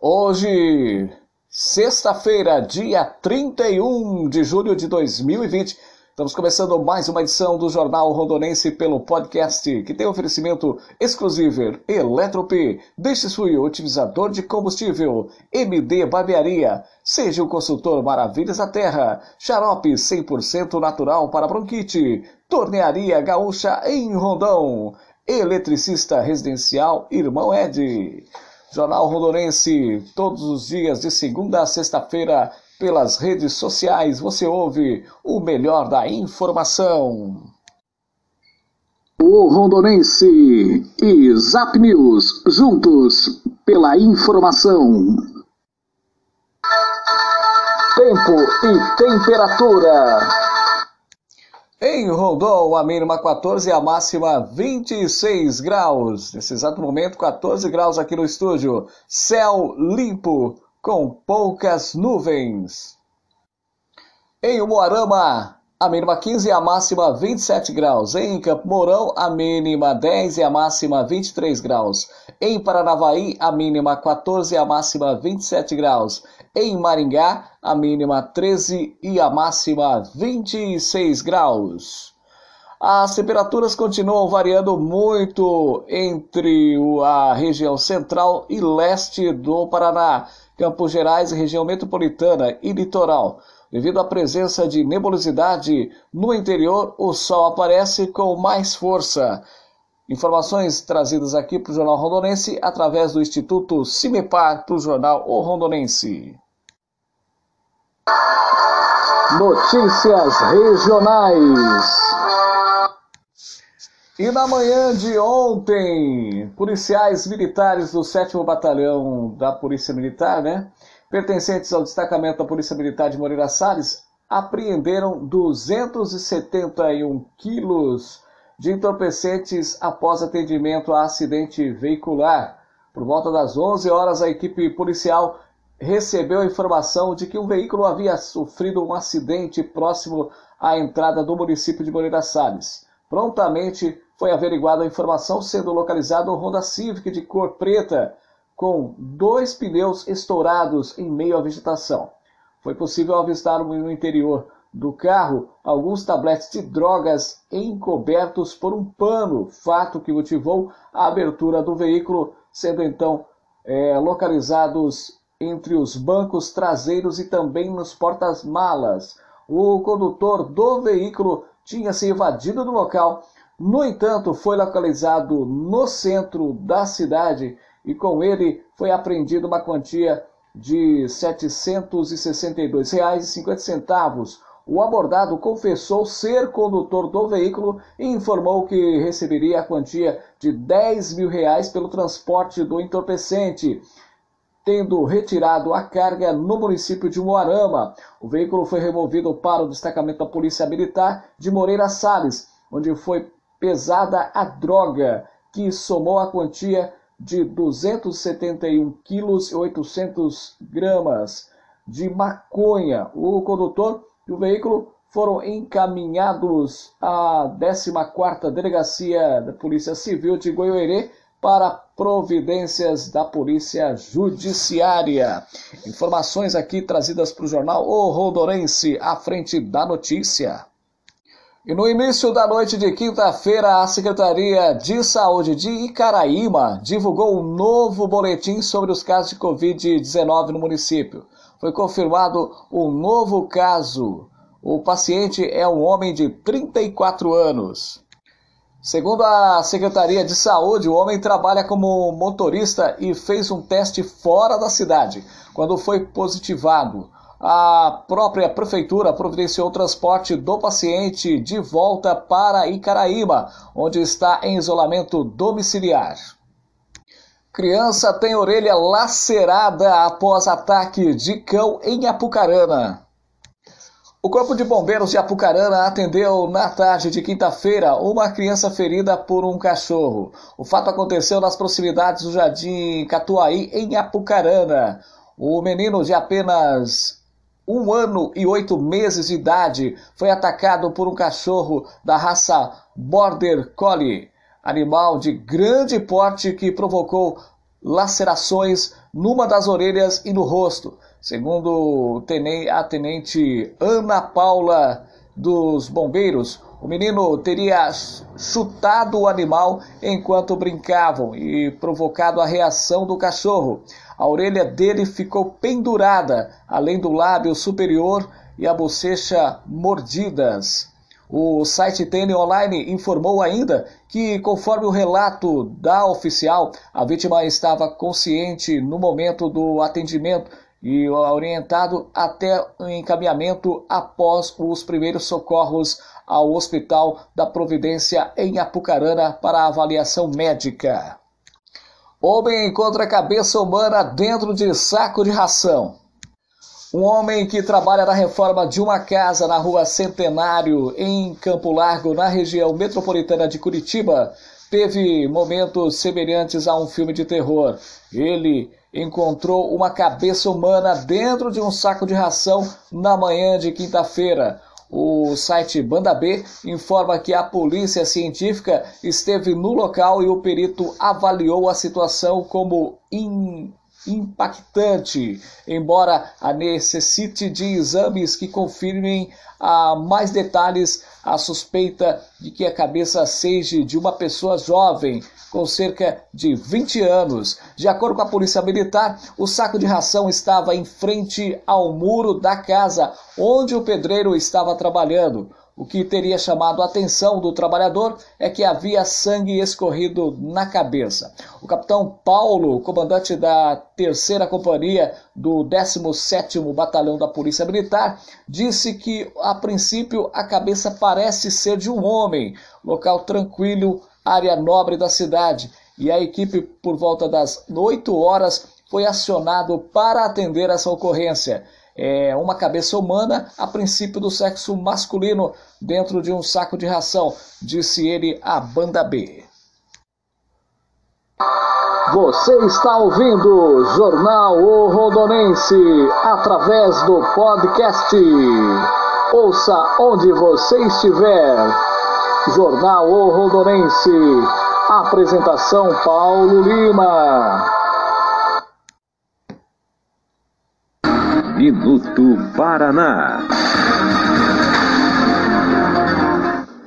Hoje, sexta-feira, dia 31 de julho de 2020, estamos começando mais uma edição do Jornal Rondonense pelo podcast, que tem oferecimento exclusivo Eletrop, Deixe Suio, otimizador de combustível, MD Barbearia, seja o consultor Maravilhas da Terra, xarope 100% natural para bronquite, Tornearia Gaúcha em Rondão, eletricista residencial Irmão Ed. Jornal Rondonense, todos os dias de segunda a sexta-feira, pelas redes sociais, você ouve o melhor da informação. O Rondonense e Zap News, juntos pela informação. Tempo e temperatura. Em Rondon, a mínima 14 e a máxima 26 graus. Nesse exato momento, 14 graus aqui no estúdio. Céu limpo, com poucas nuvens. Em Umuarama, a mínima 15 e a máxima 27 graus. Em Campo Mourão, a mínima 10 e a máxima 23 graus. Em Paranavaí, a mínima 14 e a máxima 27 graus. Em Maringá, a mínima 13 e a máxima 26 graus. As temperaturas continuam variando muito entre a região central e leste do Paraná, Campos Gerais, região metropolitana e litoral. Devido à presença de nebulosidade no interior, o sol aparece com mais força. Informações trazidas aqui para o Jornal Rondonense através do Instituto Cimepar para o Jornal O Rondonense. Notícias regionais. E na manhã de ontem, policiais militares do 7 Batalhão da Polícia Militar, né, pertencentes ao destacamento da Polícia Militar de Moreira Salles, apreenderam 271 quilos de entorpecentes após atendimento a acidente veicular. Por volta das 11 horas, a equipe policial recebeu a informação de que um veículo havia sofrido um acidente próximo à entrada do município de Moreira Salles. Prontamente foi averiguada a informação, sendo localizado um Honda Civic de cor preta com dois pneus estourados em meio à vegetação. Foi possível avistar no interior do carro alguns tabletes de drogas encobertos por um pano, fato que motivou a abertura do veículo, sendo então é, localizados entre os bancos traseiros e também nos portas-malas. O condutor do veículo tinha se evadido do local, no entanto, foi localizado no centro da cidade e com ele foi apreendida uma quantia de R$ 762,50. O abordado confessou ser condutor do veículo e informou que receberia a quantia de 10 mil reais pelo transporte do entorpecente tendo retirado a carga no município de Moarama. O veículo foi removido para o destacamento da Polícia Militar de Moreira Salles, onde foi pesada a droga, que somou a quantia de 271 quilos e 800 gramas de maconha. O condutor e o veículo foram encaminhados à 14ª Delegacia da Polícia Civil de Goiôerê para providências da Polícia Judiciária. Informações aqui trazidas para o jornal O Rodorense, à frente da notícia. E no início da noite de quinta-feira, a Secretaria de Saúde de Icaraíma divulgou um novo boletim sobre os casos de Covid-19 no município. Foi confirmado um novo caso. O paciente é um homem de 34 anos. Segundo a Secretaria de Saúde, o homem trabalha como motorista e fez um teste fora da cidade. Quando foi positivado, a própria prefeitura providenciou o transporte do paciente de volta para Icaraíba, onde está em isolamento domiciliar. Criança tem orelha lacerada após ataque de cão em Apucarana. O Corpo de Bombeiros de Apucarana atendeu na tarde de quinta-feira uma criança ferida por um cachorro. O fato aconteceu nas proximidades do Jardim Catuaí, em Apucarana. O menino de apenas um ano e oito meses de idade foi atacado por um cachorro da raça Border Collie animal de grande porte que provocou lacerações numa das orelhas e no rosto. Segundo a tenente Ana Paula dos bombeiros, o menino teria chutado o animal enquanto brincavam e provocado a reação do cachorro. A orelha dele ficou pendurada, além do lábio superior e a bochecha mordidas. O site TN Online informou ainda que, conforme o relato da oficial, a vítima estava consciente no momento do atendimento e orientado até o encaminhamento após os primeiros socorros ao Hospital da Providência em Apucarana para avaliação médica. Homem encontra cabeça humana dentro de saco de ração. Um homem que trabalha na reforma de uma casa na rua Centenário, em Campo Largo, na região metropolitana de Curitiba, teve momentos semelhantes a um filme de terror. Ele encontrou uma cabeça humana dentro de um saco de ração na manhã de quinta-feira. O site Banda B informa que a polícia científica esteve no local e o perito avaliou a situação como in impactante, embora a necessite de exames que confirmem a mais detalhes a suspeita de que a cabeça seja de uma pessoa jovem, com cerca de 20 anos. De acordo com a polícia militar, o saco de ração estava em frente ao muro da casa onde o pedreiro estava trabalhando. O que teria chamado a atenção do trabalhador é que havia sangue escorrido na cabeça. O capitão Paulo, comandante da terceira companhia do 17º Batalhão da Polícia Militar, disse que a princípio a cabeça parece ser de um homem, local tranquilo, área nobre da cidade, e a equipe por volta das 8 horas foi acionado para atender essa ocorrência é, uma cabeça humana, a princípio do sexo masculino, dentro de um saco de ração, disse ele à banda B. Você está ouvindo Jornal O Rondonense através do podcast. Ouça onde você estiver. Jornal O Rondonense. Apresentação Paulo Lima. Minuto Paraná.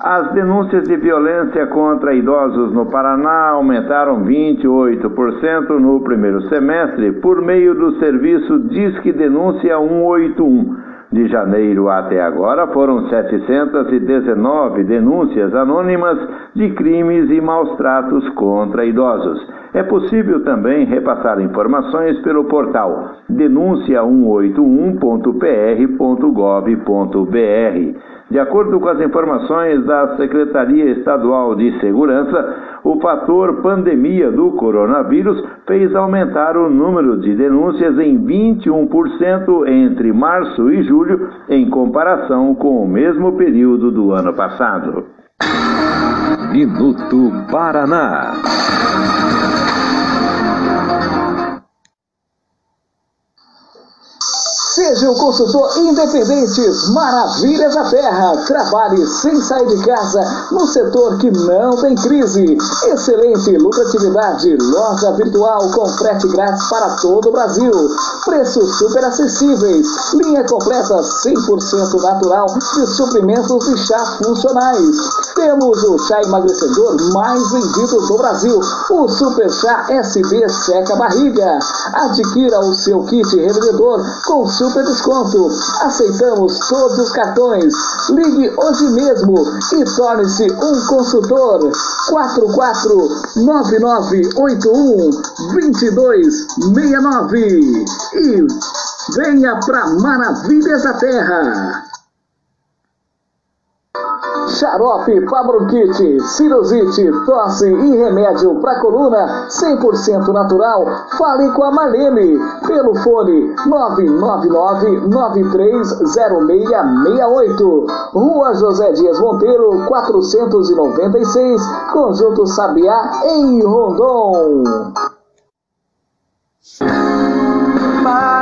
As denúncias de violência contra idosos no Paraná aumentaram 28% no primeiro semestre por meio do serviço Disque Denúncia 181. De janeiro até agora foram 719 denúncias anônimas de crimes e maus tratos contra idosos. É possível também repassar informações pelo portal denuncia181.pr.gov.br. De acordo com as informações da Secretaria Estadual de Segurança, o fator pandemia do coronavírus fez aumentar o número de denúncias em 21% entre março e julho, em comparação com o mesmo período do ano passado. Minuto Paraná. Seja um consultor independente, Maravilhas da Terra. Trabalhe sem sair de casa no setor que não tem crise. Excelente lucratividade, loja virtual com frete grátis para todo o Brasil. Preços super acessíveis, linha completa 100% natural de suprimentos e chá funcionais. Temos o chá emagrecedor mais vendido do Brasil, o Super Chá SB Seca Barriga. Adquira o seu kit revendedor com super desconto. Aceitamos todos os cartões. Ligue hoje mesmo e torne-se um consultor. 4499812269 e venha para Maravilhas da Terra. Xarope para bronquite, sinusite, tosse e remédio para coluna 100% natural. Fale com a Marlene pelo fone 999-930668. Rua José Dias Monteiro, 496, Conjunto Sabiá, em Rondon. Pai.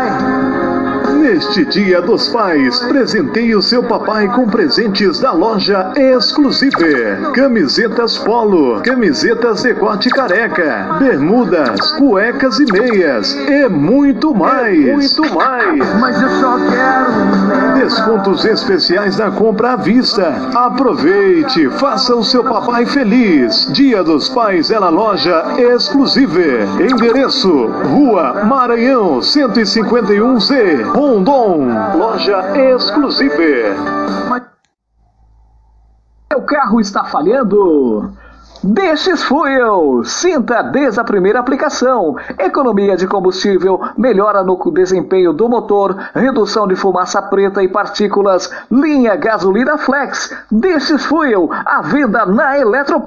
Neste Dia dos Pais, presenteie o seu papai com presentes da loja Exclusive. Camisetas polo, camisetas decote careca, bermudas, cuecas e meias e muito mais. E muito mais. Mas eu só quero. Descontos especiais na compra à vista. Aproveite, faça o seu papai feliz. Dia dos Pais é na loja Exclusive. Endereço: Rua Maranhão 151Z. Loja exclusiva. Seu carro está falhando? Destes Fuel. Sinta desde a primeira aplicação. Economia de combustível, melhora no desempenho do motor, redução de fumaça preta e partículas. Linha gasolina flex. Destes Fuel. A venda na Eletrop.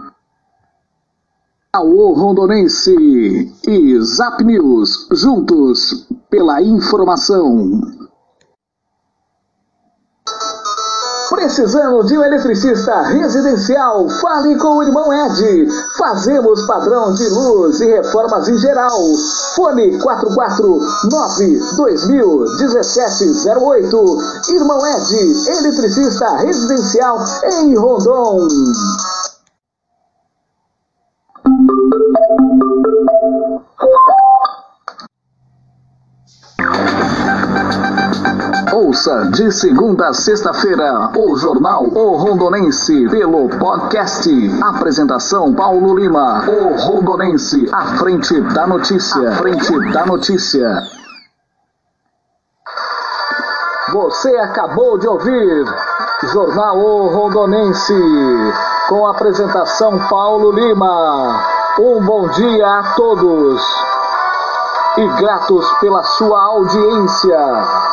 Alô Rondonense e Zap News, juntos pela informação. Precisando de um eletricista residencial? Fale com o irmão Ed. Fazemos padrão de luz e reformas em geral. Fone 449-2017-08. Irmão Ed, eletricista residencial em Rondon. Ouça de segunda a sexta-feira o Jornal O Rondonense pelo podcast. Apresentação Paulo Lima. O Rondonense, à frente da notícia. À frente da notícia. Você acabou de ouvir Jornal O Rondonense com a apresentação Paulo Lima. Um bom dia a todos e gratos pela sua audiência.